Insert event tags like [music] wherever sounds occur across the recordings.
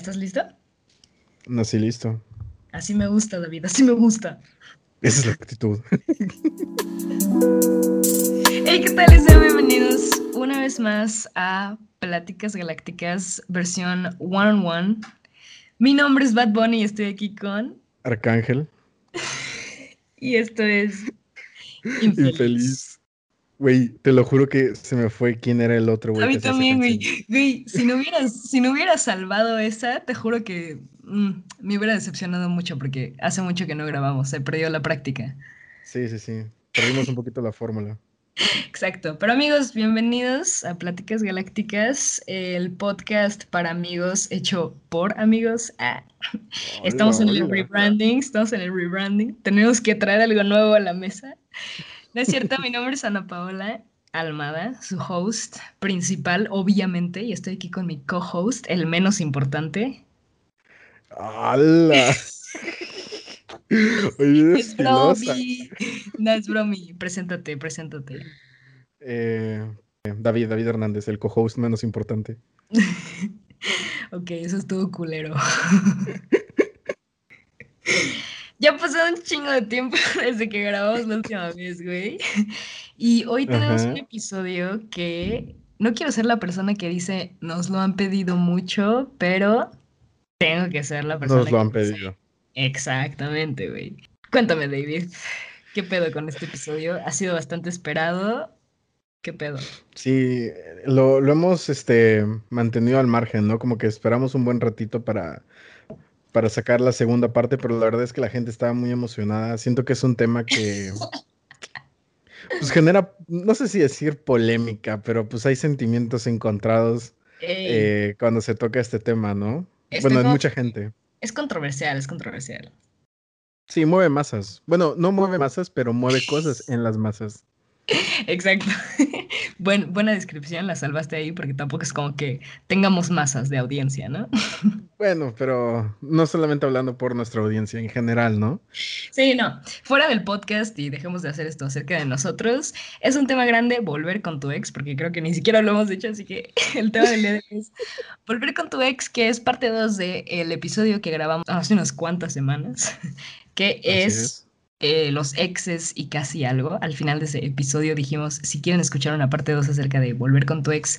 ¿Estás listo? Nací listo. Así me gusta, David, así me gusta. Esa es la actitud. hey, ¿qué tal? Sean bienvenidos una vez más a Pláticas Galácticas versión one on one. Mi nombre es Bad Bunny y estoy aquí con Arcángel. [laughs] y esto es Infeliz. Infeliz. Güey, te lo juro que se me fue quién era el otro, güey. A mí también, güey. Güey, si no hubieras, si no hubieras salvado esa, te juro que mm, me hubiera decepcionado mucho porque hace mucho que no grabamos, se perdió la práctica. Sí, sí, sí. Perdimos un poquito la fórmula. Exacto. Pero amigos, bienvenidos a Pláticas Galácticas, el podcast para amigos hecho por amigos. Ah. estamos en el rebranding, estamos en el rebranding. Tenemos que traer algo nuevo a la mesa. No es cierto, mi nombre es Ana Paola Almada, su host principal, obviamente, y estoy aquí con mi co-host, el menos importante. ¡Hala! [laughs] Oye, es bromi. No, es bromi. Preséntate, preséntate. Eh, David, David Hernández, el co-host menos importante. [laughs] ok, eso estuvo culero. [laughs] Ya pasó un chingo de tiempo [laughs] desde que grabamos la última vez, güey. Y hoy tenemos un episodio que no quiero ser la persona que dice nos lo han pedido mucho, pero tengo que ser la persona. Nos lo han pedido. Exactamente, güey. Cuéntame, David. ¿Qué pedo con este episodio? Ha sido bastante esperado. ¿Qué pedo? Sí, lo, lo hemos este, mantenido al margen, ¿no? Como que esperamos un buen ratito para para sacar la segunda parte, pero la verdad es que la gente estaba muy emocionada. Siento que es un tema que pues genera, no sé si decir polémica, pero pues hay sentimientos encontrados eh, cuando se toca este tema, ¿no? bueno, hay mucha gente. Es controversial, es controversial. Sí, mueve masas. Bueno, no mueve masas, pero mueve cosas en las masas. [laughs] Exacto. [laughs] buena descripción, la salvaste ahí porque tampoco es como que tengamos masas de audiencia, ¿no? [laughs] bueno, pero no solamente hablando por nuestra audiencia en general, ¿no? Sí, no. Fuera del podcast y dejemos de hacer esto acerca de nosotros, es un tema grande volver con tu ex, porque creo que ni siquiera lo hemos dicho, así que el tema del día de hoy es volver con tu ex, que es parte 2 del episodio que grabamos hace unas cuantas semanas, que es eh, los exes y casi algo. Al final de ese episodio dijimos, si quieren escuchar una parte 2 acerca de volver con tu ex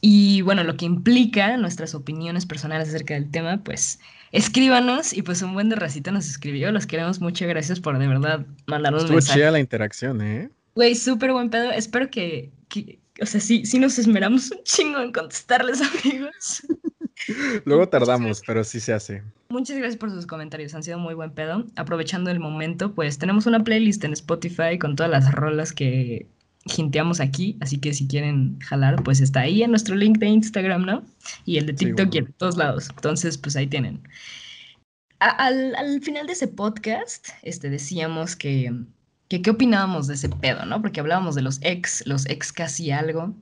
y bueno, lo que implica nuestras opiniones personales acerca del tema, pues escríbanos y pues un buen de racita nos escribió. Los queremos mucho, gracias por de verdad mandarnos Estuvo chida la interacción, ¿eh? Güey, súper buen pedo. Espero que, que, o sea, sí, sí nos esmeramos un chingo en contestarles, [laughs] amigos. [laughs] Luego tardamos, pero sí se hace. Muchas gracias por sus comentarios, han sido muy buen pedo. Aprovechando el momento, pues tenemos una playlist en Spotify con todas las rolas que jinteamos aquí, así que si quieren jalar, pues está ahí en nuestro link de Instagram, ¿no? Y el de TikTok y en todos lados. Entonces, pues ahí tienen. al, al, final de ese podcast, este, decíamos que, que qué opinábamos de ese pedo, ¿no? Porque hablábamos de los ex, los ex casi algo.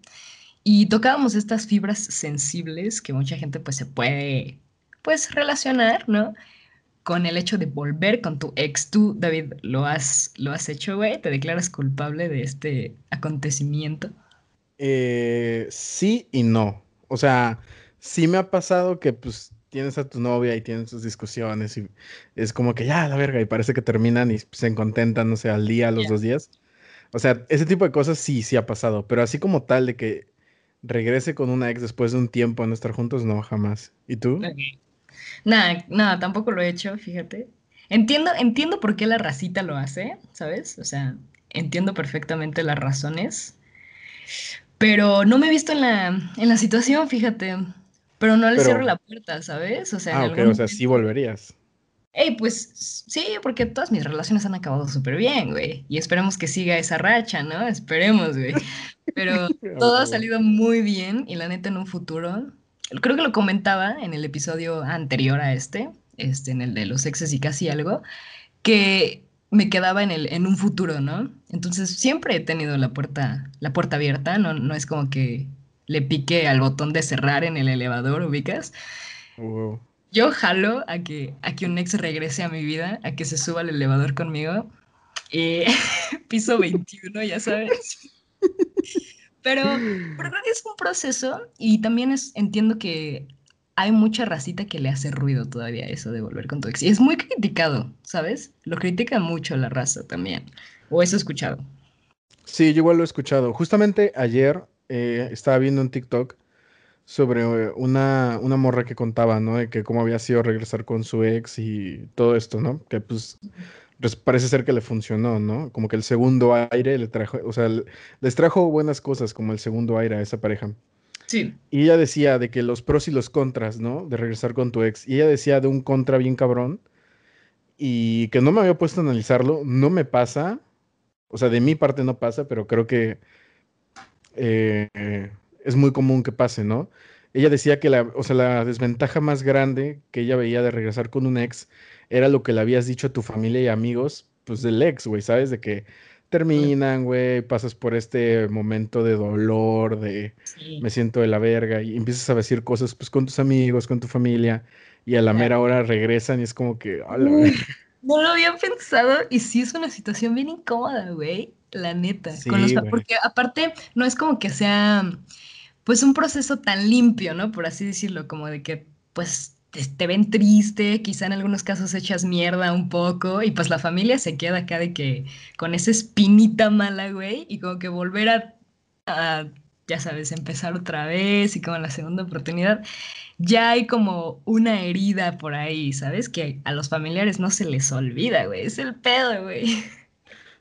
Y tocábamos estas fibras sensibles que mucha gente pues se puede pues relacionar, ¿no? Con el hecho de volver con tu ex. Tú, David, ¿lo has, lo has hecho, güey? ¿Te declaras culpable de este acontecimiento? Eh, sí y no. O sea, sí me ha pasado que pues tienes a tu novia y tienen sus discusiones y es como que ya, la verga, y parece que terminan y se contentan, no sé, al día, a los dos días. O sea, ese tipo de cosas sí, sí ha pasado, pero así como tal de que regrese con una ex después de un tiempo de no estar juntos, no, jamás. ¿Y tú? Nada, nada, tampoco lo he hecho, fíjate. Entiendo, entiendo por qué la racita lo hace, ¿sabes? O sea, entiendo perfectamente las razones. Pero no me he visto en la, en la situación, fíjate. Pero no le cierro la puerta, ¿sabes? O sea, ah, ok, o sea, sí volverías. Ey, pues sí, porque todas mis relaciones han acabado súper bien, güey. Y esperemos que siga esa racha, ¿no? Esperemos, güey. Pero [laughs] todo ha salido muy bien y la neta en un futuro, creo que lo comentaba en el episodio anterior a este, este en el de los exes y casi algo, que me quedaba en, el, en un futuro, ¿no? Entonces siempre he tenido la puerta, la puerta abierta, no, no es como que le pique al botón de cerrar en el elevador, ubicas. Yo jalo a que, a que un ex regrese a mi vida, a que se suba al elevador conmigo. y [laughs] piso 21, ya sabes. Pero, es un proceso y también entiendo que hay mucha racita que le hace ruido todavía eso de volver con tu ex. Y es muy criticado, ¿sabes? Lo critica mucho la raza también. O eso he escuchado. Sí, yo igual lo he escuchado. Justamente ayer eh, estaba viendo un TikTok sobre eh, una, una morra que contaba, ¿no? De que cómo había sido regresar con su ex y todo esto, ¿no? Que pues parece ser que le funcionó, ¿no? Como que el segundo aire le trajo, o sea, les trajo buenas cosas como el segundo aire a esa pareja. Sí. Y ella decía de que los pros y los contras, ¿no? De regresar con tu ex. Y ella decía de un contra bien cabrón. Y que no me había puesto a analizarlo. No me pasa. O sea, de mi parte no pasa, pero creo que eh, es muy común que pase, ¿no? Ella decía que la, o sea, la desventaja más grande que ella veía de regresar con un ex era lo que le habías dicho a tu familia y amigos, pues del ex, güey, ¿sabes? De que terminan, güey, pasas por este momento de dolor, de me siento de la verga, y empiezas a decir cosas pues con tus amigos, con tu familia, y a la mera hora regresan y es como que, no lo había pensado y sí es una situación bien incómoda, güey, la neta. porque aparte no es como que sea pues un proceso tan limpio, ¿no? Por así decirlo, como de que pues te, ven triste, quizá en algunos casos echas mierda un poco y pues la familia se queda acá de que con esa espinita mala, güey, y como que volver a, ya sabes, empezar otra vez y como la segunda oportunidad, ya hay como una herida por ahí, ¿sabes? Que a los familiares no se les olvida, güey, es el pedo, güey.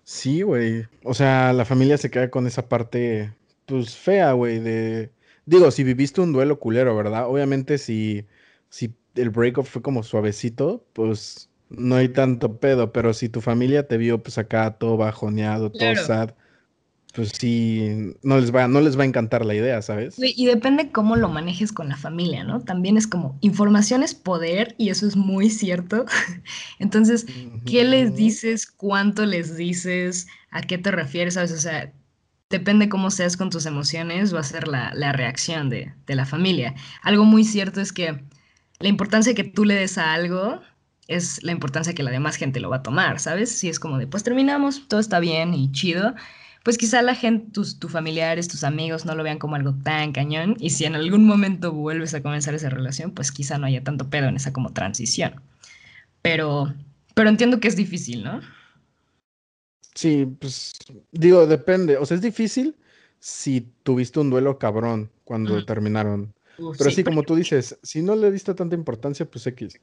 Sí, güey. O sea, la familia se queda con esa parte, pues fea, güey, de... Digo, si viviste un duelo culero, ¿verdad? Obviamente si si el breakup fue como suavecito, pues no hay tanto pedo, pero si tu familia te vio pues acá todo bajoneado, todo sad, pues sí, no les, va, no les va a encantar la idea, ¿sabes? Y depende cómo lo manejes con la familia, ¿no? También es como, información es poder y eso es muy cierto. [laughs] Entonces, ¿qué les dices? ¿Cuánto les dices? ¿A qué te refieres? ¿Sabes? O sea, depende cómo seas con tus emociones, va a ser la, la reacción de, de la familia. Algo muy cierto es que la importancia que tú le des a algo es la importancia que la demás gente lo va a tomar, ¿sabes? Si es como de, pues terminamos, todo está bien y chido, pues quizá la gente, tus, tus familiares, tus amigos no lo vean como algo tan cañón y si en algún momento vuelves a comenzar esa relación, pues quizá no haya tanto pedo en esa como transición. Pero, pero entiendo que es difícil, ¿no? Sí, pues digo, depende, o sea, es difícil si tuviste un duelo cabrón cuando terminaron pero sí, como tú dices, si no le diste tanta importancia, pues X.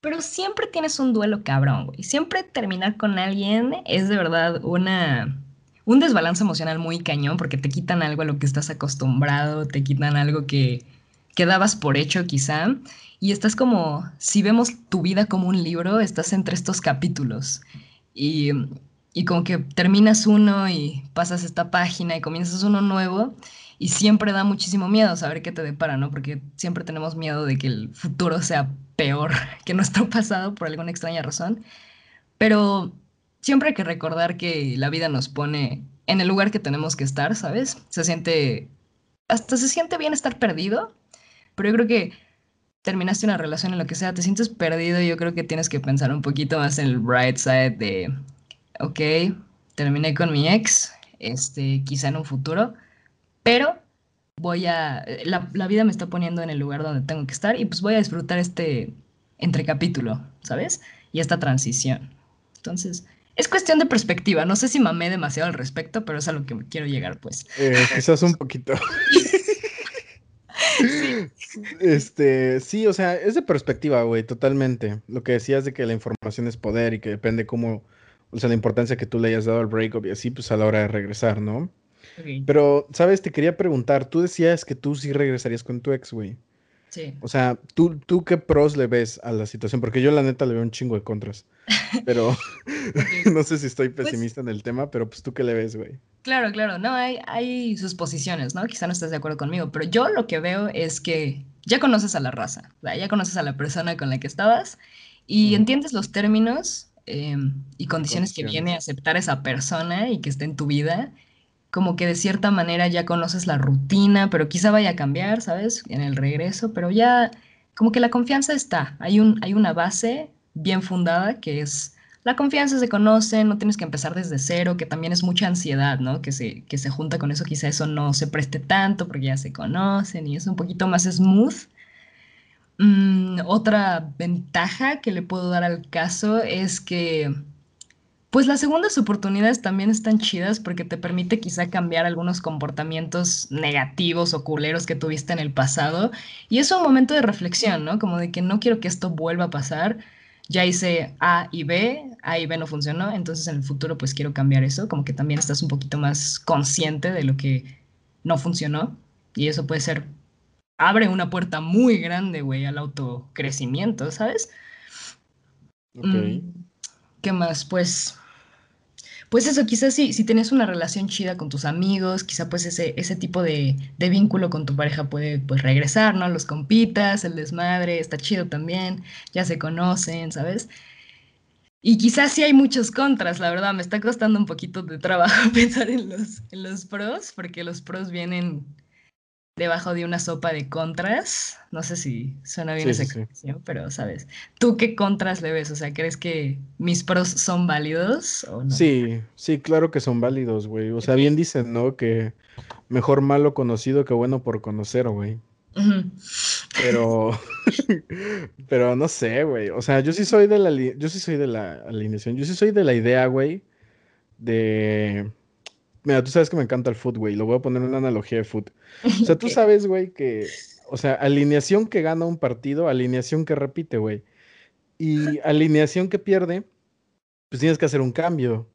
Pero siempre tienes un duelo cabrón, güey. Siempre terminar con alguien es de verdad una un desbalance emocional muy cañón porque te quitan algo a lo que estás acostumbrado, te quitan algo que, que dabas por hecho quizá, y estás como, si vemos tu vida como un libro, estás entre estos capítulos. Y, y como que terminas uno y pasas esta página y comienzas uno nuevo y siempre da muchísimo miedo saber qué te depara, ¿no? Porque siempre tenemos miedo de que el futuro sea peor [laughs] que nuestro pasado por alguna extraña razón. Pero siempre hay que recordar que la vida nos pone en el lugar que tenemos que estar, ¿sabes? Se siente, hasta se siente bien estar perdido, pero yo creo que terminaste una relación en lo que sea, te sientes perdido, yo creo que tienes que pensar un poquito más en el bright side de, ok, terminé con mi ex, este, quizá en un futuro, pero voy a, la, la, vida me está poniendo en el lugar donde tengo que estar y pues voy a disfrutar este entrecapítulo, ¿sabes? Y esta transición. Entonces, es cuestión de perspectiva. No sé si mamé demasiado al respecto, pero es a lo que quiero llegar, pues. Eh, quizás un poquito. Este, sí, o sea, es de perspectiva, güey, totalmente. Lo que decías de que la información es poder y que depende cómo, o sea, la importancia que tú le hayas dado al breakup y así, pues a la hora de regresar, ¿no? Pero, ¿sabes? Te quería preguntar, tú decías que tú sí regresarías con tu ex, güey. Sí. O sea, ¿tú, ¿tú qué pros le ves a la situación? Porque yo la neta le veo un chingo de contras. Pero [laughs] no sé si estoy pues pesimista en el tema, pero pues tú qué le ves, güey. Claro, claro. No, hay, hay sus posiciones, ¿no? Quizá no estés de acuerdo conmigo, pero yo lo que veo es que ya conoces a la raza, ya conoces a la persona con la que estabas y entiendes los términos em, y condiciones, condiciones que viene a aceptar esa persona y que esté en tu vida como que de cierta manera ya conoces la rutina, pero quizá vaya a cambiar, ¿sabes? En el regreso, pero ya como que la confianza está, hay, un, hay una base bien fundada que es la confianza se conoce, no tienes que empezar desde cero, que también es mucha ansiedad, ¿no? Que se, que se junta con eso, quizá eso no se preste tanto porque ya se conocen y es un poquito más smooth. Mm, otra ventaja que le puedo dar al caso es que, pues las segundas oportunidades también están chidas porque te permite quizá cambiar algunos comportamientos negativos o culeros que tuviste en el pasado. Y es un momento de reflexión, ¿no? Como de que no quiero que esto vuelva a pasar. Ya hice A y B, A y B no funcionó, entonces en el futuro pues quiero cambiar eso, como que también estás un poquito más consciente de lo que no funcionó. Y eso puede ser abre una puerta muy grande, güey, al autocrecimiento, ¿sabes? Ok. Mm, ¿Qué más? Pues, pues eso, quizás si, si tienes una relación chida con tus amigos, quizá pues ese, ese tipo de, de vínculo con tu pareja puede pues regresar, ¿no? Los compitas, el desmadre, está chido también, ya se conocen, ¿sabes? Y quizás sí hay muchos contras, la verdad, me está costando un poquito de trabajo [laughs] pensar en los, en los pros, porque los pros vienen debajo de una sopa de contras. No sé si suena bien Sí, esa sí, sí. expresión, pero sabes. ¿Tú qué contras le ves? O sea, ¿crees que mis pros son válidos o no? Sí, sí, claro que son válidos, güey. O sea, bien dicen, ¿no? Que mejor malo conocido que bueno por conocer, güey. Pero, [laughs] pero no sé, güey. O sea, yo sí soy de la, yo sí soy de la alineación. Yo sí soy de la idea, güey, de... Mira, tú sabes que me encanta el foot, güey. Lo voy a poner en una analogía de foot. O sea, [laughs] tú sabes, güey, que... O sea, alineación que gana un partido, alineación que repite, güey. Y alineación que pierde, pues tienes que hacer un cambio.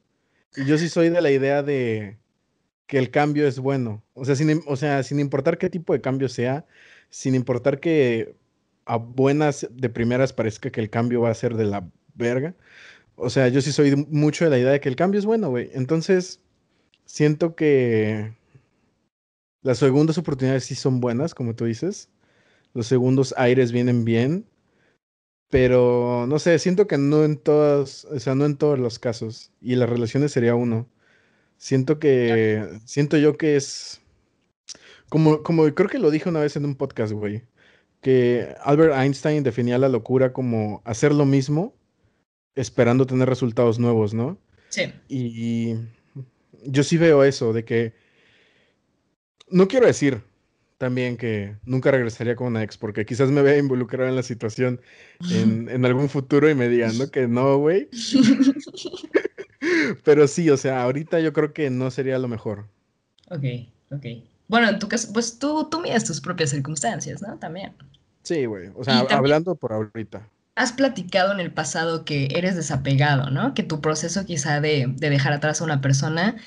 Y yo sí soy de la idea de que el cambio es bueno. O sea, sin, o sea, sin importar qué tipo de cambio sea, sin importar que a buenas de primeras parezca que el cambio va a ser de la verga. O sea, yo sí soy mucho de la idea de que el cambio es bueno, güey. Entonces, siento que las segundas oportunidades sí son buenas, como tú dices. Los segundos aires vienen bien. Pero, no sé, siento que no en todas, o sea, no en todos los casos. Y las relaciones sería uno. Siento que, siento yo que es, como, como creo que lo dije una vez en un podcast, güey, que Albert Einstein definía la locura como hacer lo mismo esperando tener resultados nuevos, ¿no? Sí. Y yo sí veo eso, de que, no quiero decir también que nunca regresaría con una ex, porque quizás me vea involucrado en la situación en, en algún futuro y me digan, ¿no? Que no, güey. [laughs] Pero sí, o sea, ahorita yo creo que no sería lo mejor. Ok, ok. Bueno, en tu caso, pues tú, tú miras tus propias circunstancias, ¿no? También. Sí, güey. O sea, también hablando por ahorita. Has platicado en el pasado que eres desapegado, ¿no? Que tu proceso quizá de, de dejar atrás a una persona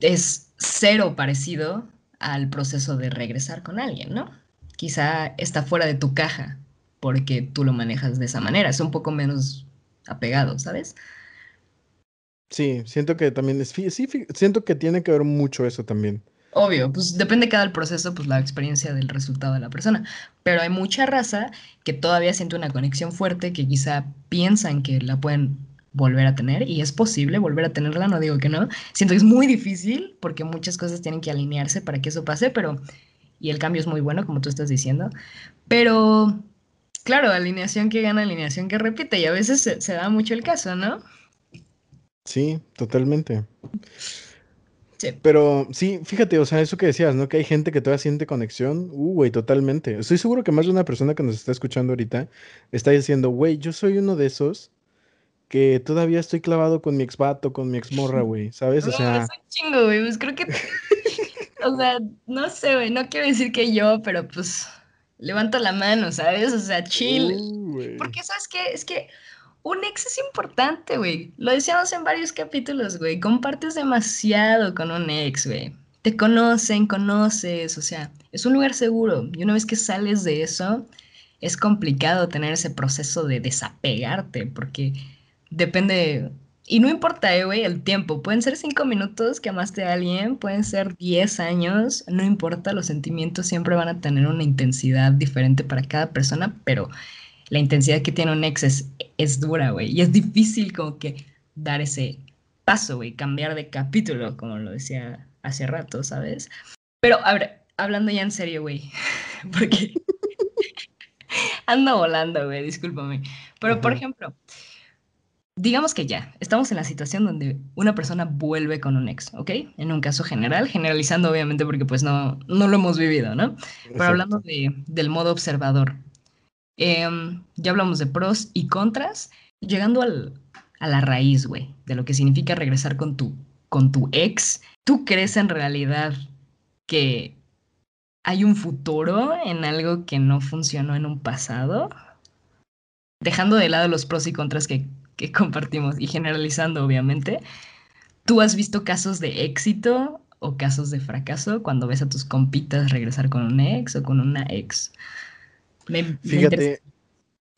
es cero parecido al proceso de regresar con alguien, ¿no? Quizá está fuera de tu caja porque tú lo manejas de esa manera, es un poco menos apegado, ¿sabes? Sí, siento que también es, sí, siento que tiene que ver mucho eso también. Obvio, pues depende cada proceso, pues la experiencia del resultado de la persona, pero hay mucha raza que todavía siente una conexión fuerte que quizá piensan que la pueden volver a tener y es posible volver a tenerla, no digo que no. Siento que es muy difícil porque muchas cosas tienen que alinearse para que eso pase, pero y el cambio es muy bueno, como tú estás diciendo, pero claro, alineación que gana, alineación que repite y a veces se, se da mucho el caso, ¿no? Sí, totalmente. Sí. Pero sí, fíjate, o sea, eso que decías, ¿no? Que hay gente que todavía siente conexión. Uh, güey, totalmente. Estoy seguro que más de una persona que nos está escuchando ahorita está diciendo, güey, yo soy uno de esos que todavía estoy clavado con mi ex vato, con mi ex morra, [laughs] güey, ¿sabes? O es sea, un chingo, güey, pues creo que [laughs] O sea, no sé, güey, no quiero decir que yo, pero pues levanto la mano, ¿sabes? O sea, chill. uh. Porque, ¿sabes qué? Es que un ex es importante, güey. Lo decíamos en varios capítulos, güey. Compartes demasiado con un ex, güey. Te conocen, conoces, o sea, es un lugar seguro. Y una vez que sales de eso, es complicado tener ese proceso de desapegarte, porque depende, y no importa, eh, güey, el tiempo. Pueden ser cinco minutos que amaste a alguien, pueden ser diez años, no importa, los sentimientos siempre van a tener una intensidad diferente para cada persona, pero la intensidad que tiene un ex es, es dura, güey, y es difícil como que dar ese paso, güey, cambiar de capítulo, como lo decía hace rato, ¿sabes? Pero, a ver, hablando ya en serio, güey, [laughs] porque [laughs] ando volando, güey, discúlpame. Pero, por Ajá. ejemplo, digamos que ya, estamos en la situación donde una persona vuelve con un ex, ¿ok? En un caso general, generalizando obviamente porque pues no, no lo hemos vivido, ¿no? Pero hablando de, del modo observador, Em, ya hablamos de pros y contras. Llegando al, a la raíz, güey, de lo que significa regresar con tu, con tu ex, ¿tú crees en realidad que hay un futuro en algo que no funcionó en un pasado? Dejando de lado los pros y contras que, que compartimos y generalizando, obviamente, ¿tú has visto casos de éxito o casos de fracaso cuando ves a tus compitas regresar con un ex o con una ex? Me, fíjate,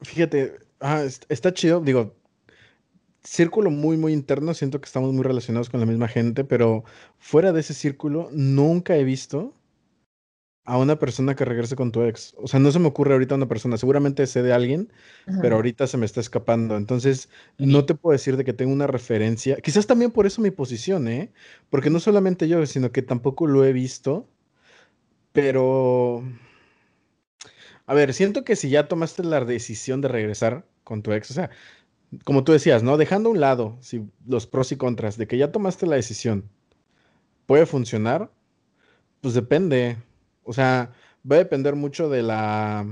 fíjate, ah, está chido, digo, círculo muy, muy interno, siento que estamos muy relacionados con la misma gente, pero fuera de ese círculo, nunca he visto a una persona que regrese con tu ex. O sea, no se me ocurre ahorita una persona, seguramente sé de alguien, pero ahorita se me está escapando. Entonces, no te puedo decir de que tengo una referencia. Quizás también por eso mi posición, ¿eh? Porque no solamente yo, sino que tampoco lo he visto, pero... A ver, siento que si ya tomaste la decisión de regresar con tu ex, o sea, como tú decías, ¿no? Dejando a un lado si, los pros y contras de que ya tomaste la decisión, ¿puede funcionar? Pues depende. O sea, va a depender mucho de la...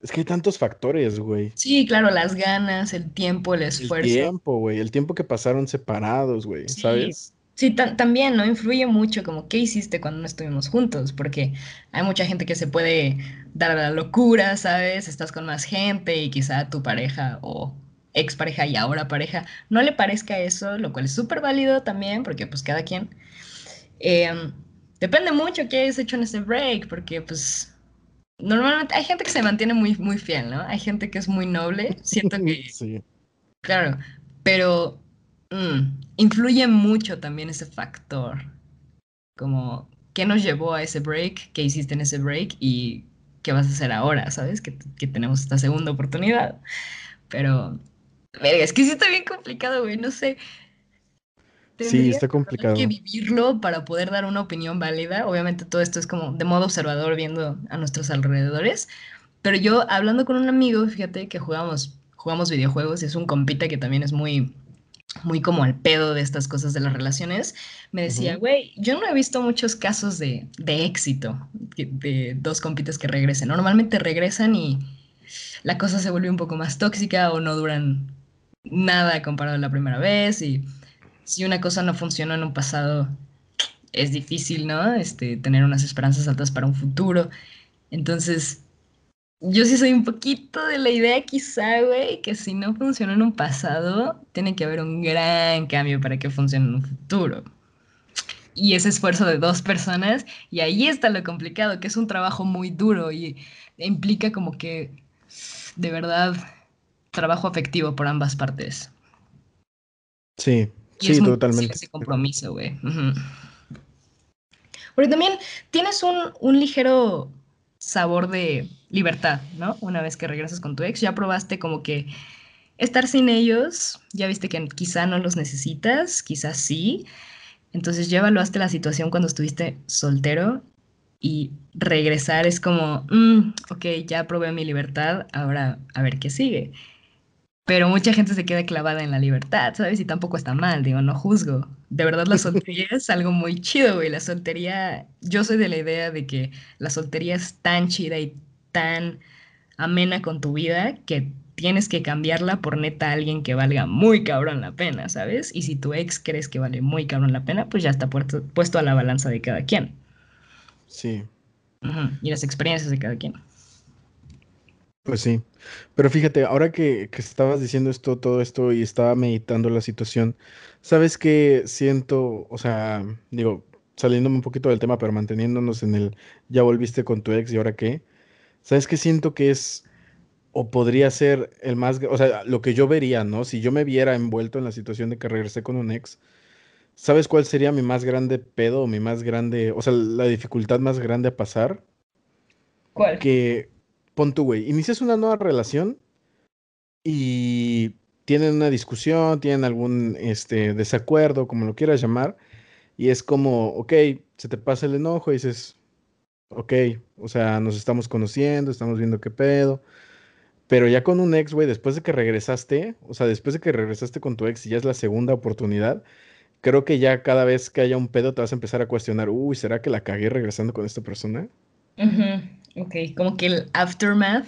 Es que hay tantos factores, güey. Sí, claro, las ganas, el tiempo, el esfuerzo. El tiempo, güey, el tiempo que pasaron separados, güey, ¿sabes? Sí, también, ¿no? Influye mucho como qué hiciste cuando no estuvimos juntos, porque hay mucha gente que se puede dar a la locura, ¿sabes? Estás con más gente y quizá tu pareja o expareja y ahora pareja no le parezca eso, lo cual es súper válido también, porque pues cada quien... Em, depende mucho qué hayas hecho en ese break, porque pues normalmente hay gente que se mantiene muy, muy fiel, ¿no? Hay gente que es muy noble, siento que... [laughs] sí. Claro, pero Mm, influye mucho también ese factor. Como, ¿qué nos llevó a ese break? ¿Qué hiciste en ese break? ¿Y qué vas a hacer ahora? ¿Sabes? Que, que tenemos esta segunda oportunidad. Pero, verga, es que sí está bien complicado, güey. No sé. Sí, está complicado. Hay que vivirlo para poder dar una opinión válida. Obviamente todo esto es como de modo observador viendo a nuestros alrededores. Pero yo hablando con un amigo, fíjate que jugamos, jugamos videojuegos y es un compita que también es muy, muy como al pedo de estas cosas de las relaciones, me decía, güey, yo no he visto muchos casos de, de éxito de dos compitas que regresen. Normalmente regresan y la cosa se vuelve un poco más tóxica o no duran nada comparado a la primera vez y si una cosa no funcionó en un pasado es difícil, ¿no? Este, tener unas esperanzas altas para un futuro. Entonces, yo sí soy un poquito de la idea quizá, güey, que si no funcionó en un pasado, tiene que haber un gran cambio para que funcione en un futuro. Y ese esfuerzo de dos personas, y ahí está lo complicado, que es un trabajo muy duro y implica como que, de verdad, trabajo afectivo por ambas partes. Sí, sí, totalmente. Ese compromiso, güey. Porque también tienes un, un ligero sabor de libertad, ¿no? Una vez que regresas con tu ex, ya probaste como que estar sin ellos, ya viste que quizá no los necesitas, quizás sí. Entonces ya evaluaste la situación cuando estuviste soltero y regresar es como, mm, ok, ya probé mi libertad, ahora a ver qué sigue. Pero mucha gente se queda clavada en la libertad, ¿sabes? Y tampoco está mal, digo, no juzgo. De verdad la soltería [laughs] es algo muy chido, güey. La soltería, yo soy de la idea de que la soltería es tan chida y tan amena con tu vida que tienes que cambiarla por neta a alguien que valga muy cabrón la pena, ¿sabes? Y si tu ex crees que vale muy cabrón la pena, pues ya está puesto, a la balanza de cada quien. Sí. Y las experiencias de cada quien. Pues sí, pero fíjate, ahora que, que, estabas diciendo esto, todo esto y estaba meditando la situación, ¿sabes qué siento? O sea, digo, saliéndome un poquito del tema, pero manteniéndonos en el ya volviste con tu ex y ahora qué, ¿sabes qué siento que es o podría ser el más, o sea, lo que yo vería, ¿no? Si yo me viera envuelto en la situación de que regresé con un ex, ¿sabes cuál sería mi más grande pedo o mi más grande, o sea, la dificultad más grande a pasar? ¿Cuál? Que pon tú, güey, inicias una nueva relación y tienen una discusión, tienen algún este, desacuerdo, como lo quieras llamar, y es como, ok, se te pasa el enojo y dices, ok, o sea, nos estamos conociendo, estamos viendo qué pedo, pero ya con un ex, güey, después de que regresaste, o sea, después de que regresaste con tu ex y ya es la segunda oportunidad, creo que ya cada vez que haya un pedo te vas a empezar a cuestionar, uy, ¿será que la cagué regresando con esta persona? Ok, como que el aftermath.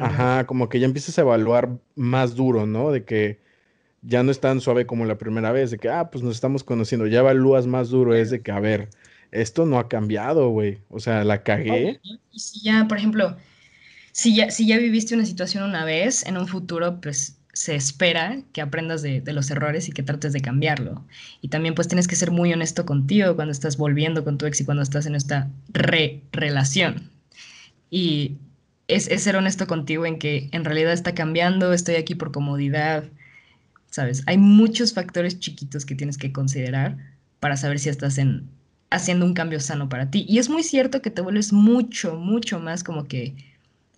Ajá, como que ya empiezas a evaluar más duro, ¿no? De que ya no es tan suave como la primera vez, de que, ah, pues nos estamos conociendo, ya evalúas más duro, es de que, a ver, esto no ha cambiado, güey. O sea, la cagué. Si ya, por ejemplo, si ya, si ya viviste una situación una vez, en un futuro, pues se espera que aprendas de, los errores y que trates de cambiarlo. Y también pues tienes que ser muy honesto contigo cuando estás volviendo con tu ex y cuando estás en esta re-relación. Y es, ser honesto contigo en que en realidad está cambiando, estoy aquí por comodidad, ¿sabes? Hay muchos factores chiquitos que tienes que considerar para saber si estás en, haciendo un cambio sano para ti. Y es muy cierto que te vuelves mucho, mucho más como que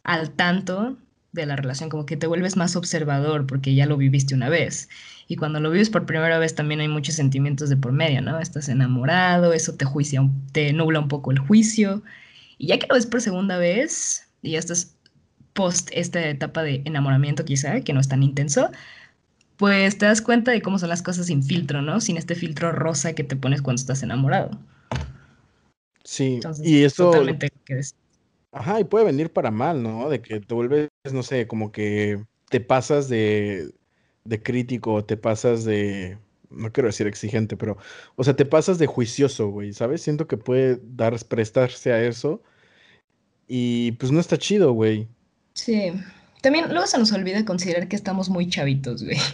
al tanto de la relación, como que te vuelves más observador porque ya lo viviste una vez. Y cuando lo vives por primera vez también hay muchos sentimientos de por medio, ¿no? Estás enamorado, eso te juicia, te nubla un poco el juicio. Y ya que lo ves por segunda vez, y ya estás post esta etapa de enamoramiento quizá, que no es tan intenso, pues te das cuenta de cómo son las cosas sin filtro, ¿no? Sin este filtro rosa que te pones cuando estás enamorado. Sí, y eso... Totalmente Ajá, y puede venir para mal, ¿no? De que te vuelves, no sé, como que te pasas de, de crítico, te pasas de, no quiero decir exigente, pero, o sea, te pasas de juicioso, güey, ¿sabes? Siento que puede dar, prestarse a eso y pues no está chido, güey. Sí. También luego se nos olvida considerar que estamos muy chavitos, güey. [laughs]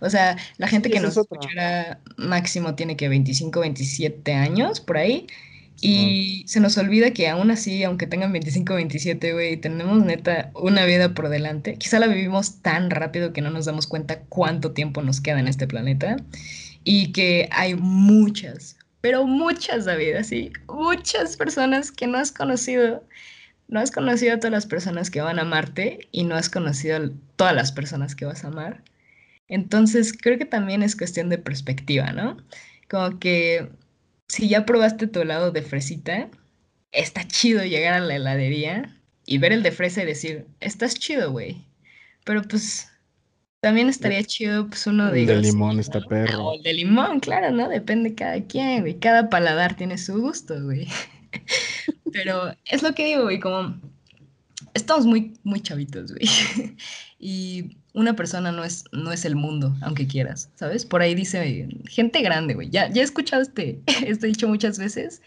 O sea, la gente que nos escuchará máximo tiene que 25, 27 años, por ahí. Y se nos olvida que aún así, aunque tengan 25, 27, güey, tenemos neta una vida por delante. Quizá la vivimos tan rápido que no nos damos cuenta cuánto tiempo nos queda en este planeta. Y que hay muchas, pero muchas, David, así, muchas personas que no has conocido. No has conocido a todas las personas que van a amarte y no has conocido a todas las personas que vas a amar. Entonces, creo que también es cuestión de perspectiva, ¿no? Como que si ya probaste tu helado de fresita, está chido llegar a la heladería y ver el de fresa y decir, estás chido, güey. Pero pues también estaría chido pues uno de... El de limón está perro. O el de limón, claro, ¿no? Depende cada quien, güey. Cada paladar tiene su gusto, güey. [laughs] Pero es lo que digo, güey, como estamos muy, muy chavitos, güey. [laughs] y una persona no es, no es el mundo, aunque quieras, ¿sabes? Por ahí dice gente grande, güey. Ya, ya he escuchado este, [laughs] este dicho muchas veces,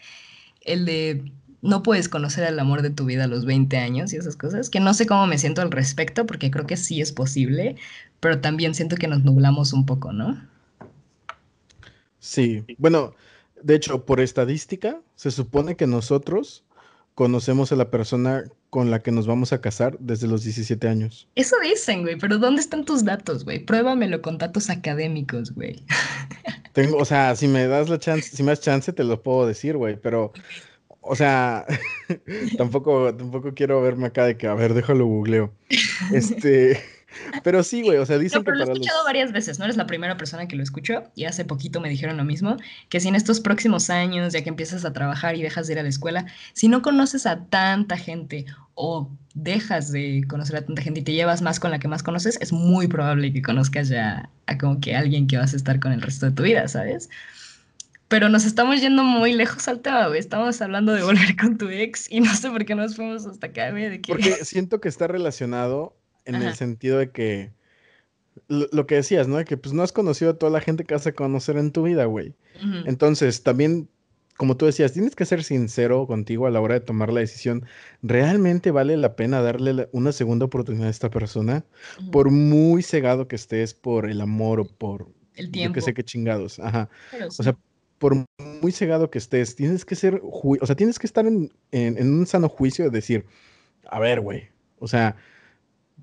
el de no puedes conocer el amor de tu vida a los 20 años y esas cosas, que no sé cómo me siento al respecto, porque creo que sí es posible, pero también siento que nos nublamos un poco, ¿no? Sí, bueno, de hecho, por estadística, se supone que nosotros conocemos a la persona con la que nos vamos a casar desde los 17 años. Eso dicen, güey, pero ¿dónde están tus datos, güey? Pruébamelo con datos académicos, güey. [laughs] Tengo, o sea, si me das la chance, si me das chance, te lo puedo decir, güey, pero, o sea, [laughs] tampoco, tampoco quiero verme acá de que, a ver, déjalo googleo. [laughs] Este. Pero sí, güey, o sea, dicen no, pero lo he escuchado varias veces, no eres la primera persona que lo escucho y hace poquito me dijeron lo mismo, que si en estos próximos años, ya que empiezas a trabajar y dejas de ir a la escuela, si no conoces a tanta gente o dejas de conocer a tanta gente y te llevas más con la que más conoces, es muy probable que conozcas ya a como que alguien que vas a estar con el resto de tu vida, ¿sabes? Pero nos estamos yendo muy lejos al tema, güey. Estamos hablando de volver con tu ex y no sé por qué nos fuimos hasta acá, güey. Porque siento que está relacionado en el sentido de que lo, que decías, ¿no? De que pues no has conocido a toda la gente que vas a conocer en tu vida, güey. Entonces, también, como tú decías, tienes que ser sincero contigo a la hora de tomar la decisión. ¿Realmente vale la pena darle una segunda oportunidad a esta persona? Por muy cegado que estés por el amor o por... El tiempo. Yo que sé qué chingados. Ajá. O sea, por muy cegado que estés, tienes que ser, o sea, tienes que estar en, en un sano juicio de decir, a ver, güey, o sea,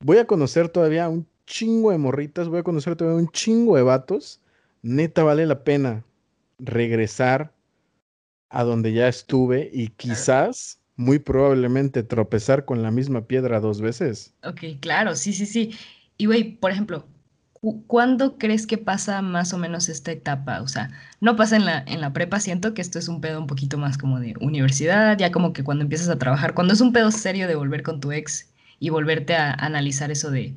voy a conocer todavía un chingo de morritas, voy a conocer todavía un chingo de vatos. Neta, vale la pena regresar a donde ya estuve y quizás, muy probablemente, tropezar con la misma piedra dos veces. Ok, claro, sí, sí, sí. Y güey, por ejemplo, ¿cuándo crees que pasa más o menos esta etapa? O sea, no pasa en la, en la prepa, siento que esto es un pedo un poquito más como de universidad, ya como que cuando empiezas a trabajar, cuando es un pedo serio de volver con tu ex y volverte a analizar eso de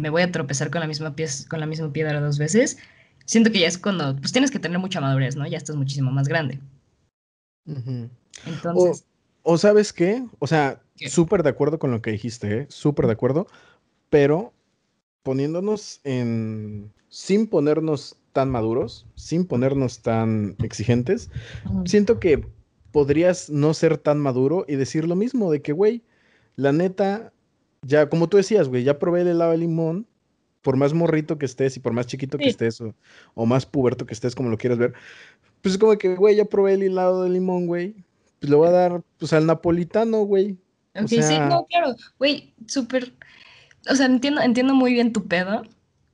me voy a tropezar con la misma pieza, con la misma piedra dos veces, siento que ya es cuando pues tienes que tener mucha madurez, ¿no? Ya estás muchísimo más grande. Entonces, O sabes qué, o sea, súper de acuerdo con lo que dijiste, ¿eh? súper de acuerdo, pero poniéndonos en, sin ponernos tan maduros, sin ponernos tan exigentes, siento que podrías no ser tan maduro y decir lo mismo, de que, güey, la neta, ya, como tú decías, güey, ya probé el helado de limón, por más morrito que estés y por más chiquito que estés o, o, más puberto que estés, como lo quieras ver, pues es como que, güey, ya probé el helado de limón, güey, pues le voy a dar, pues al napolitano, güey. Ok, sí, no, claro, güey, súper, o sea, entiendo, entiendo muy bien tu pedo,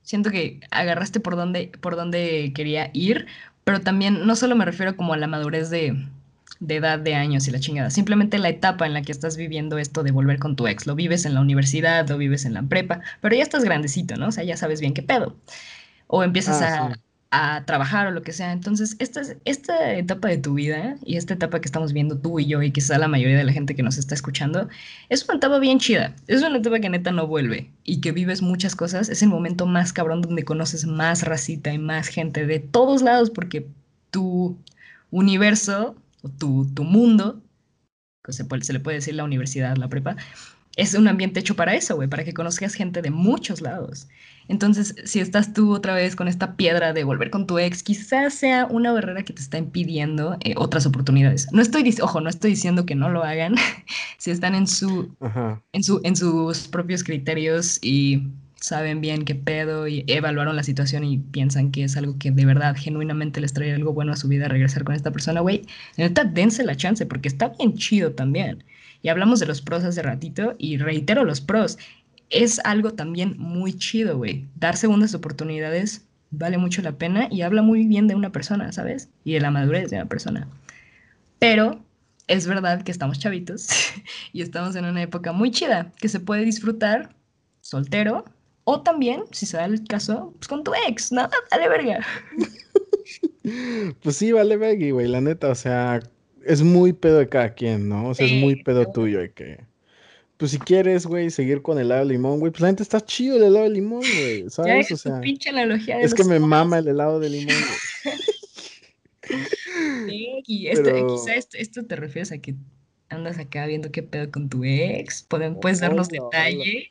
siento que agarraste por donde, por donde quería ir, pero también no solo me refiero como a la madurez de, de edad de años y la chingada, simplemente la etapa en la que estás viviendo esto de volver con tu ex, lo vives en la universidad, lo vives en la prepa, pero ya estás grandecito, ¿no? O sea, ya sabes bien qué pedo. O empiezas ah, a, a trabajar o lo que sea. Entonces, esta, esta etapa de tu vida y esta etapa que estamos viendo tú y yo y quizá la mayoría de la gente que nos está escuchando, es una etapa bien chida. Es una etapa que neta no vuelve y que vives muchas cosas. Es el momento más cabrón donde conoces más racita y más gente de todos lados porque tu universo tu, tu mundo, se, puede, se le puede decir la universidad, la prepa, es un ambiente hecho para eso, güey, para que conozcas gente de muchos lados. Entonces, si estás tú otra vez con esta piedra de volver con tu ex, quizás sea una barrera que te está impidiendo eh, otras oportunidades. No estoy, ojo, no estoy diciendo que no lo hagan, [laughs] si están en su, en su, en sus propios criterios y saben bien qué pedo y evaluaron la situación y piensan que es algo que de verdad, genuinamente les trae algo bueno a su vida regresar con esta persona, güey, neta, dense la chance porque está bien chido también. Y hablamos de los pros hace ratito y reitero los pros es algo también muy chido, güey. Dar segundas oportunidades vale mucho la pena y habla muy bien de una persona, ¿sabes? Y de la madurez de una persona. Pero es verdad que estamos chavitos [laughs] y estamos en una época muy chida que se puede disfrutar soltero o también, si se da el caso, pues con tu ex, ¿no? [laughs] Dale verga. Pues sí, vale verga, güey, la neta, o sea, es muy pedo de cada quien, ¿no? O sea, es muy pedo tuyo de que pues si quieres, güey, seguir con el helado de limón, güey, pues la gente está chido el helado de limón, güey, [laughs] ¿sabes? o sea, pinche analogía de es que me mama el helado de limón, güey. [laughs] sí, esto, quizá esto, te refieres a que andas acá viendo qué pedo con tu ex, Pueden, puedes darnos detalle,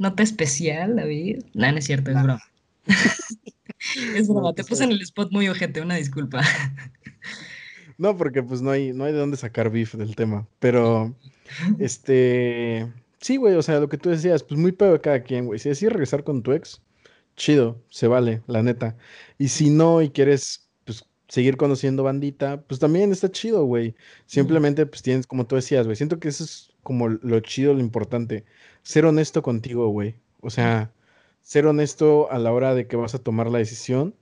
nota especial, David. No, no es cierto, es broma. [laughs] es broma, te puse en el spot muy ojete, una disculpa. no, porque pues no hay, no hay de dónde sacar beef del tema, pero... [laughs] Este, sí, güey, o sea, lo que tú decías, pues muy pedo de cada quien, güey. Si decides regresar con tu ex, chido, se vale, la neta. Y si no y quieres, seguir conociendo bandita, pues también está chido, güey. Simplemente, pues tienes, como tú decías, güey, siento que eso es como lo chido, lo importante. Ser honesto contigo, güey. O sea, ser honesto a la hora de que vas a tomar la decisión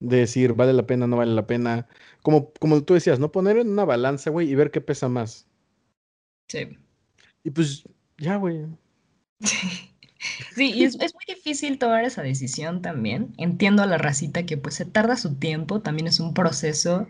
de decir, vale la pena, no vale la pena. Como, como tú decías, no poner en una balanza, güey, y ver qué pesa más. Sí. Y pues, ya, güey. [laughs] Sí, y es, es, muy difícil tomar esa decisión también. Entiendo a la racita que pues se tarda su tiempo, también es un proceso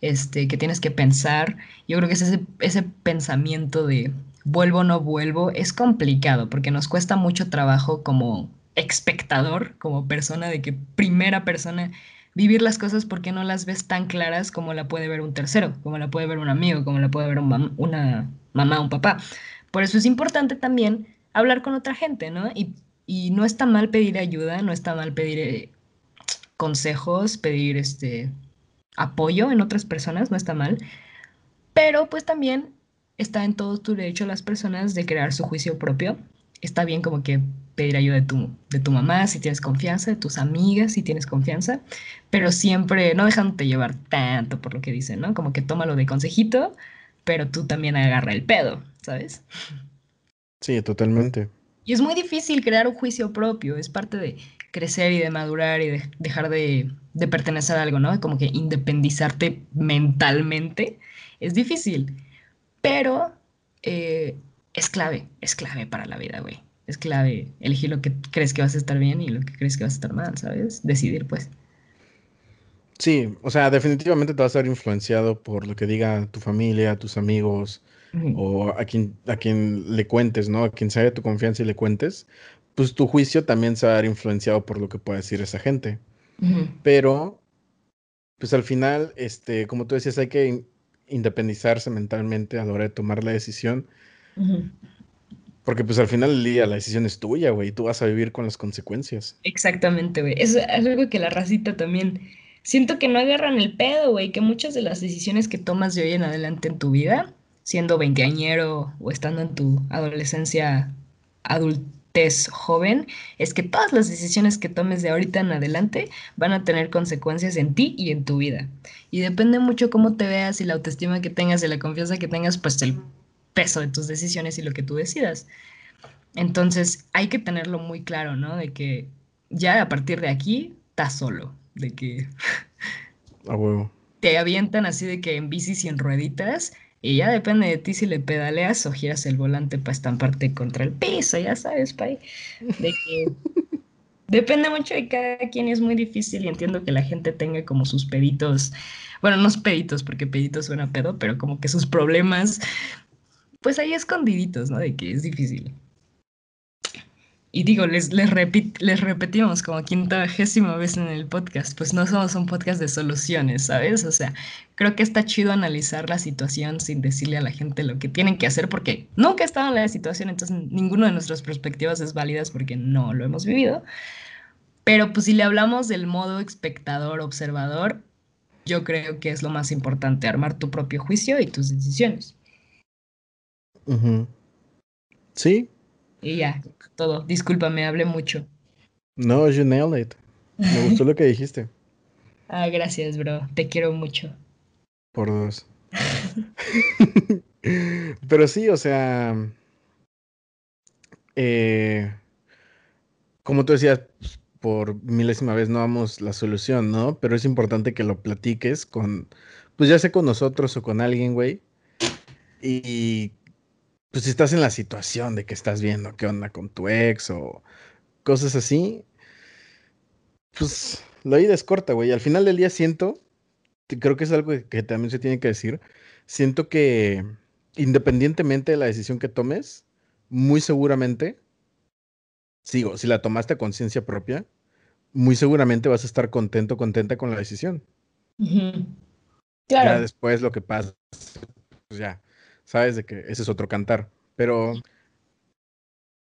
este, que tienes que pensar. Yo creo que ese, ese pensamiento de vuelvo o no vuelvo es complicado porque nos cuesta mucho trabajo como espectador, como persona, de que primera persona vivir las cosas porque no las ves tan claras como la puede ver un tercero, como la puede ver un amigo, como la puede ver una mamá, un papá. Por eso es importante también hablar con otra gente, ¿no? Y, no está mal pedir ayuda, no está mal pedir eh, consejos, pedir este apoyo en otras personas, no está mal. Pero pues también está en todo tu derecho las personas de crear su juicio propio. Está bien como que pedir ayuda de tu, de tu mamá si tienes confianza, de tus amigas si tienes confianza, pero siempre no dejándote llevar tanto por lo que dicen, ¿no? Como que tómalo de consejito, pero tú también agarra el pedo, ¿sabes? Sí, totalmente. Y es muy difícil crear un juicio propio, es parte de crecer y de madurar y de dejar de, pertenecer a algo, ¿no? Como que independizarte mentalmente es difícil, pero eh, es clave, es clave para la vida, güey. Es clave elegir lo que crees que vas a estar bien y lo que crees que vas a estar mal, ¿sabes? Decidir, pues. Sí, o sea, definitivamente te vas a ver influenciado por lo que diga tu familia, tus amigos o a quien, a quien le cuentes, ¿no? A quien sea de tu confianza y le cuentes, pues tu juicio también se va a ver influenciado por lo que pueda decir esa gente. Pero, pues al final, este, como tú decías, hay que independizarse mentalmente a la hora de tomar la decisión. Porque pues al final del día la decisión es tuya, güey, y tú vas a vivir con las consecuencias. Exactamente, güey. Es algo que la racita también siento que no agarran el pedo, güey, que muchas de las decisiones que tomas de hoy en adelante en tu vida, siendo veinteañero o estando en tu adolescencia, adultez joven, es que todas las decisiones que tomes de ahorita en adelante van a tener consecuencias en ti y en tu vida. Y depende mucho cómo te veas y la autoestima que tengas y la confianza que tengas, pues el peso de tus decisiones y lo que tú decidas. Entonces hay que tenerlo muy claro, ¿no? De que ya a partir de aquí estás solo de que a huevo. te avientan así de que en bicis y en rueditas y ya depende de ti si le pedaleas o giras el volante para estamparte contra el piso, ya sabes, pay. De que [laughs] depende mucho de cada quien y es muy difícil y entiendo que la gente tenga como sus peditos, bueno, no peditos porque peditos suena pedo, pero como que sus problemas, pues ahí escondiditos, ¿no? De que es difícil. Y digo, les, les, les repetimos como quintagésima vez en el podcast, pues no somos un podcast de soluciones, ¿sabes? O sea, creo que está chido analizar la situación sin decirle a la gente lo que tienen que hacer, porque nunca he estado en la situación, entonces ninguno de nuestras perspectivas es válida porque no lo hemos vivido. Pero pues si le hablamos del modo espectador, observador, yo creo que es lo más importante, armar tu propio juicio y tus decisiones. Sí, y ya, todo. Discúlpame, hablé mucho. No, you nailed it. Me gustó lo que dijiste. [laughs] Ah, gracias, bro. Te quiero mucho. Por dos. [laughs] Pero sí, o sea. Eh, como tú decías, por milésima vez no damos la solución, ¿no? Pero es importante que lo platiques con, pues ya sea con nosotros o con alguien, güey. Y pues si estás en la situación de que estás viendo qué onda con tu ex o cosas así, pues la vida es corta, güey. Al final del día siento, creo que es algo que también se tiene que decir, siento que independientemente de la decisión que tomes, muy seguramente, sigo, si la tomaste a conciencia propia, muy seguramente vas a estar contento, contenta con la decisión. Ya después lo que pasa, pues ya, sabes de que ese es otro cantar, pero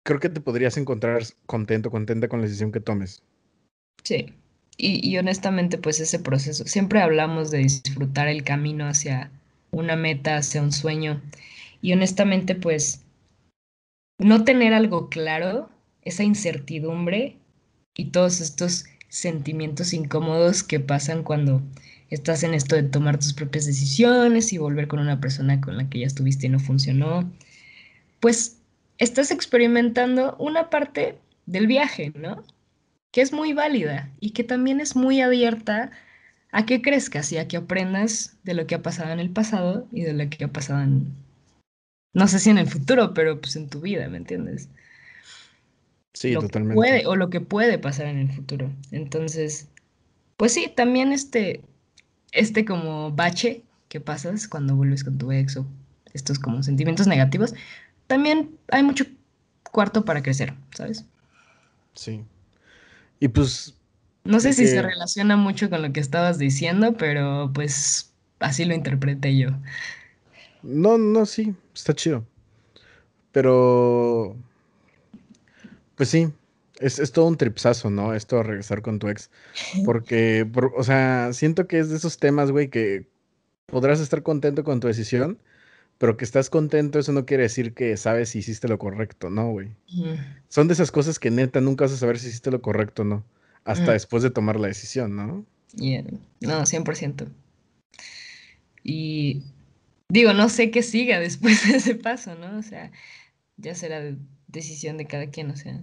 creo que te podrías encontrar contento, contenta con la decisión que tomes. Sí, y, honestamente pues ese proceso, siempre hablamos de disfrutar el camino hacia una meta, hacia un sueño, y honestamente pues no tener algo claro, esa incertidumbre y todos estos sentimientos incómodos que pasan cuando estás en esto de tomar tus propias decisiones y volver con una persona con la que ya estuviste y no funcionó, pues estás experimentando una parte del viaje, ¿no? Que es muy válida y que también es muy abierta a que crezcas y a que aprendas de lo que ha pasado en el pasado y de lo que ha pasado en, no sé si en el futuro, pero pues en tu vida, ¿me entiendes? Sí, totalmente. Puede, o lo que puede pasar en el futuro. Entonces, pues sí, también este, este como bache que pasas cuando vuelves con tu ex o estos como sentimientos negativos, también hay mucho cuarto para crecer, ¿sabes? Sí. Y pues... No sé si se relaciona mucho con lo que estabas diciendo, pero pues así lo interpreté yo. No, no, sí, está chido. Pero... Pues sí, es, todo un tripsazo, ¿no? Esto de regresar con tu ex. Porque, o sea, siento que es de esos temas, güey, que podrás estar contento con tu decisión, pero que estás contento, eso no quiere decir que sabes si hiciste lo correcto, ¿no, güey? Son de esas cosas que neta nunca vas a saber si hiciste lo correcto o no, hasta después de tomar la decisión, ¿no? No, 100%. Y digo, no sé qué siga después [laughs] de ese paso, ¿no? O sea, ya será decisión de cada quien, o sea.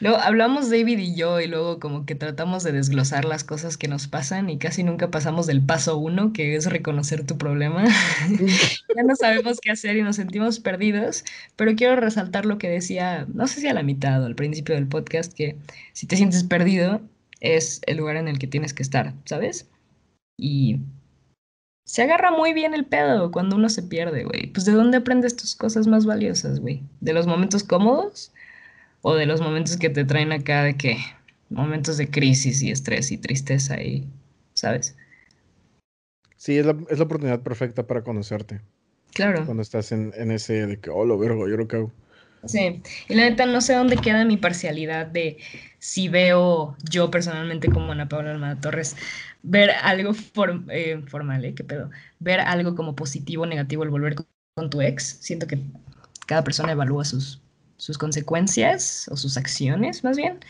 Luego hablamos David y yo y luego como que tratamos de desglosar las cosas que nos pasan y casi nunca pasamos del paso uno, que es reconocer tu problema. [laughs] [laughs] ya no sabemos qué hacer y nos sentimos perdidos, pero quiero resaltar lo que decía, no sé si a la mitad o al principio del podcast, que si te sientes perdido es el lugar en el que tienes que estar, ¿sabes? Y se agarra muy bien el pedo cuando uno se pierde, güey. Pues de dónde aprendes tus cosas más valiosas, güey? ¿De los momentos cómodos? ¿O de los momentos que te traen acá de qué? Momentos de crisis y estrés y tristeza y, ¿sabes? Sí, es la, es la oportunidad perfecta para conocerte. Claro. Cuando estás en, en ese de que, oh, lo vergo, yo lo que hago. Sí, y la neta no sé dónde queda mi parcialidad de si veo yo personalmente como Ana Paula Almada Torres ver algo eh, formal, ¿eh? ¿Qué pedo? Ver algo como positivo o negativo el volver con, tu ex. Siento que cada persona evalúa sus, sus consecuencias o sus acciones, más bien.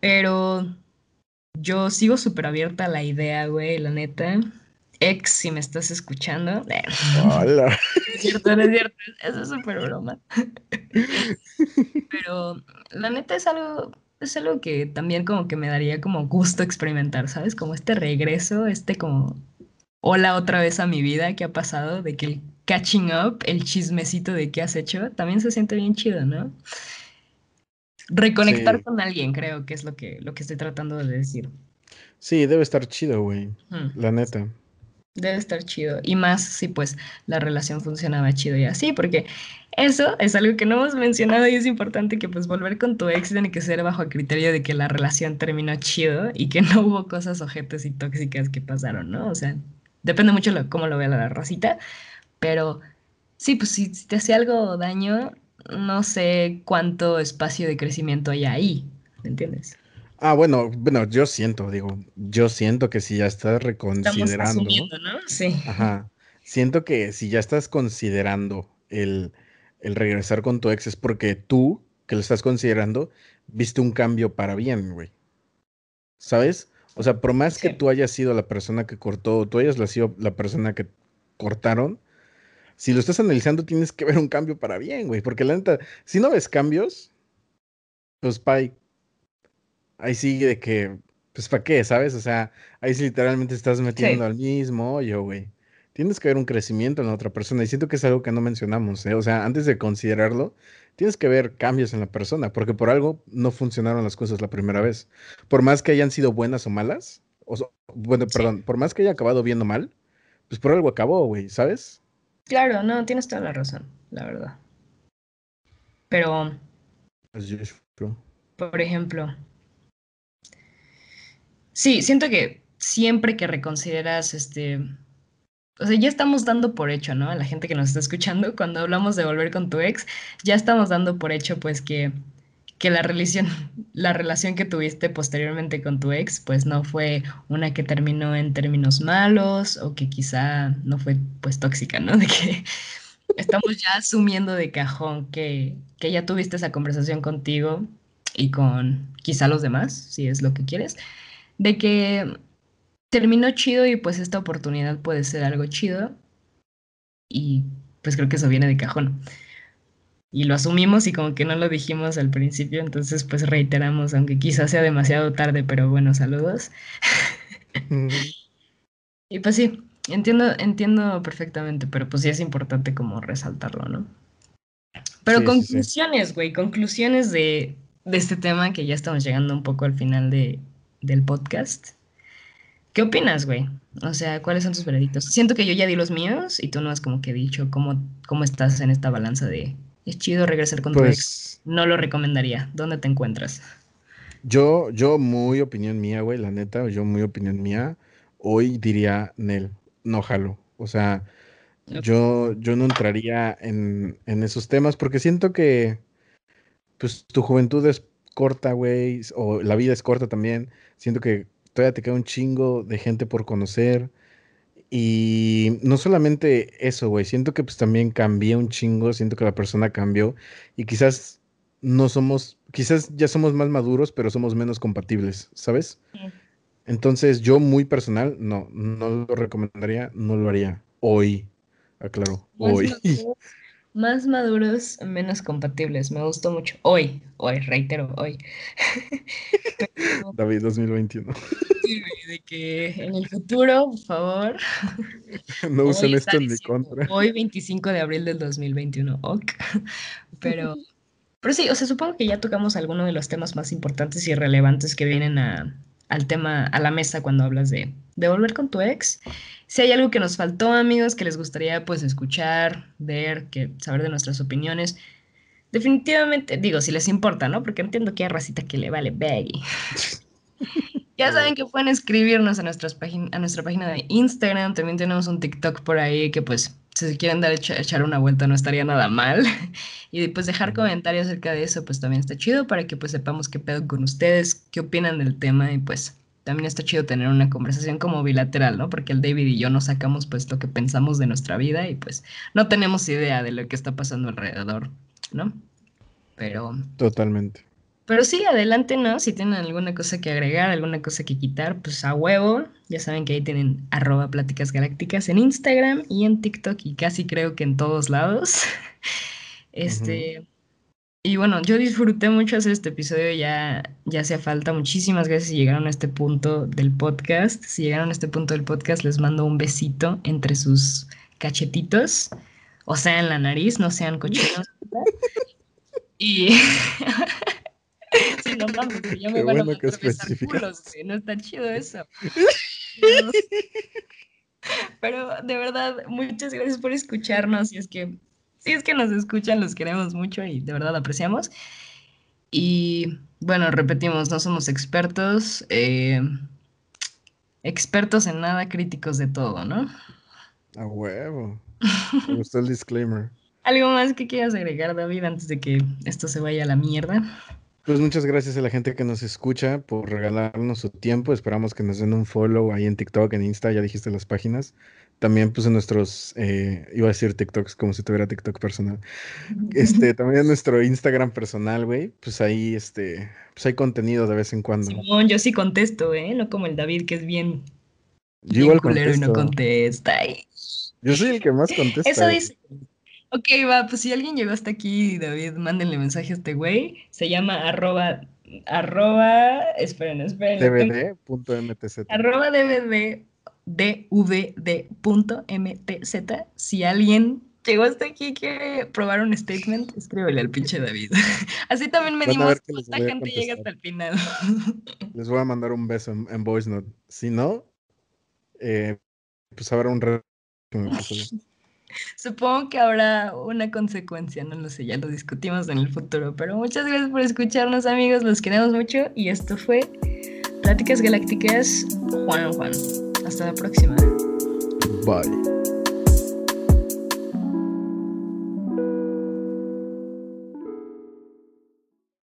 Pero yo sigo súper abierta a la idea, güey, la neta ex, si me estás escuchando. [laughs] Hola. es cierto, no es cierto. Eso es súper broma. Pero la neta es algo, es algo que también como que me daría como gusto experimentar, ¿sabes? Como este regreso, este como hola otra vez a mi vida que ha pasado, de que el catching up, el chismecito de qué has hecho, también se siente bien chido, ¿no? Reconectar con alguien, creo que es lo que, lo que estoy tratando de decir. Sí, debe estar chido, güey. La neta. Debe estar chido. Y más si pues la relación funcionaba chido y así, porque eso es algo que no hemos mencionado y es importante que pues volver con tu ex tiene que ser bajo el criterio de que la relación terminó chido y que no hubo cosas ojetes y tóxicas que pasaron, ¿no? O sea, depende mucho de cómo lo vea la racita, pero sí, pues si, si te hacía algo daño, no sé cuánto espacio de crecimiento hay ahí, ¿me entiendes? Ah, bueno, bueno, yo siento, digo, yo siento que si ya estás reconsiderando. ¿no? Sí. Ajá. Siento que si ya estás considerando el, el regresar con tu ex es porque tú, que lo estás considerando, viste un cambio para bien, güey. ¿Sabes? O sea, por más que tú hayas sido la persona que cortó, tú hayas sido la persona que cortaron, si lo estás analizando tienes que ver un cambio para bien, güey. Porque la neta, si no ves cambios, pues, pay, ahí sí de que, pues, ¿para qué? ¿Sabes? O sea, ahí sí literalmente estás metiendo al mismo hoyo, güey. Tienes que ver un crecimiento en la otra persona y siento que es algo que no mencionamos, ¿eh? O sea, antes de considerarlo, tienes que ver cambios en la persona, porque por algo no funcionaron las cosas la primera vez. Por más que hayan sido buenas o malas, o, bueno, perdón, por más que haya acabado bien o mal, pues por algo acabó, güey, ¿sabes? Claro, no, tienes toda la razón, la verdad. Pero, por ejemplo, Sí, siento que siempre que reconsideras este. O sea, ya estamos dando por hecho, ¿no? A la gente que nos está escuchando, cuando hablamos de volver con tu ex, ya estamos dando por hecho, pues, que, que la relación, [laughs] la relación que tuviste posteriormente con tu ex, pues no fue una que terminó en términos malos o que quizá no fue, pues, tóxica, ¿no? [laughs] De que estamos ya asumiendo de cajón que, que ya tuviste esa conversación contigo y con quizá los demás, si es lo que quieres de que terminó chido y pues esta oportunidad puede ser algo chido. Y pues creo que eso viene de cajón. Y lo asumimos y como que no lo dijimos al principio, entonces pues reiteramos, aunque quizás sea demasiado tarde, pero bueno, saludos. [laughs] y pues sí, entiendo, entiendo perfectamente, pero pues sí es importante como resaltarlo, ¿no? Pero conclusiones, güey, conclusiones de, de este tema que ya estamos llegando un poco al final de, del podcast. ¿Qué opinas, güey? O sea, ¿cuáles son tus veredictos? Siento que yo ya di los míos y tú no has como que dicho cómo, cómo estás en esta balanza de es chido regresar con tu ex. Pues no lo recomendaría. ¿Dónde te encuentras? Yo, yo, muy opinión mía, güey, la neta, yo muy opinión mía, hoy diría Nel, no jalo. O sea, yo, yo no entraría en, en esos temas porque siento que pues tu juventud es corta, güey, o la vida es corta también. Siento que todavía te queda un chingo de gente por conocer. Y no solamente eso, güey, siento que pues también cambié un chingo, siento que la persona cambió y quizás no somos, quizás ya somos más maduros, pero somos menos compatibles, ¿sabes? Entonces yo muy personal, no, no lo recomendaría, no lo haría hoy, aclaro, hoy. Más maduros, menos compatibles. Me gustó mucho. Hoy, hoy, reitero, hoy. [laughs] [laughs] David 2021. Sí, de que en el futuro, por favor. [laughs] No usen esto en mi contra. Hoy, 25 de abril del 2021. Ok. Pero, pero sí, o sea, supongo que ya tocamos algunos de los temas más importantes y relevantes que vienen a, al tema, a la mesa cuando hablas de, de volver con tu ex. Si hay algo que nos faltó, amigos, que les gustaría pues escuchar, ver, que saber de nuestras opiniones, definitivamente, digo, si les importa, ¿no? Porque entiendo que hay racita que le vale baggy. [laughs] Ya saben que pueden escribirnos a, nuestras a nuestra página de Instagram. También tenemos un TikTok por ahí que pues si quieren dar echar una vuelta no estaría nada mal. [laughs] y pues dejar comentarios acerca de eso pues también está chido para que pues sepamos qué pedo con ustedes, qué opinan del tema y pues también está chido tener una conversación como bilateral, ¿no? Porque el David y yo nos sacamos pues lo que pensamos de nuestra vida y pues no tenemos idea de lo que está pasando alrededor, ¿no? Pero... Totalmente. Pero sí, adelante, ¿no? Si tienen alguna cosa que agregar, alguna cosa que quitar, pues a huevo. Ya saben que ahí tienen arroba pláticas galácticas en Instagram y en TikTok y casi creo que en todos lados. [laughs] este... Y bueno, yo disfruté mucho hacer este episodio, ya, ya hacía falta. Muchísimas gracias si llegaron a este punto del podcast. Si llegaron a este punto del podcast, les mando un besito entre sus cachetitos, o sea, en la nariz, no sean cochinos. [laughs] y... [laughs] [laughs] sí, no mames, ya me van a atravesar culos, no está chido [laughs] eso. Pero de verdad, muchas gracias por escucharnos y es que si es que nos escuchan, los queremos mucho y de verdad apreciamos. Y bueno, repetimos, no somos expertos, eh, expertos en nada, críticos de todo, ¿no? A huevo. Me gustó el disclaimer. [laughs] ¿Algo más que quieras agregar, David, antes de que esto se vaya a la mierda? Pues muchas gracias a la gente que nos escucha por regalarnos su tiempo. Esperamos que nos den un follow ahí en TikTok, en Insta, ya dijiste las páginas. También pues en nuestros, eh, iba a decir TikToks como si tuviera TikTok personal. [laughs] Este, también en nuestro Instagram personal, güey, pues ahí, este, pues hay contenido de vez en cuando. yo sí contesto, ¿eh? No como el David que es bien, yo igual culero y no contesta. Yo soy el que más contesta. Eso dice. Ok, va, pues si alguien llegó hasta aquí, David, mándenle mensaje a este güey. Se llama arroba, arroba, esperen, esperen. dvd.mtz. Arroba dvd dvd.mtz. Si alguien llegó hasta aquí y quiere probar un statement, escríbele al pinche David. [laughs] Así también medimos cuánta gente llega hasta el final. [laughs] Les voy a mandar un beso en, voice note. Si no, eh, pues habrá un re [laughs] Supongo que habrá una consecuencia, no lo sé, ya lo discutimos en el futuro. Pero muchas gracias por escucharnos, amigos, los queremos mucho. Y esto fue Pláticas Galácticas Juan Juan. Hasta la próxima. Bye.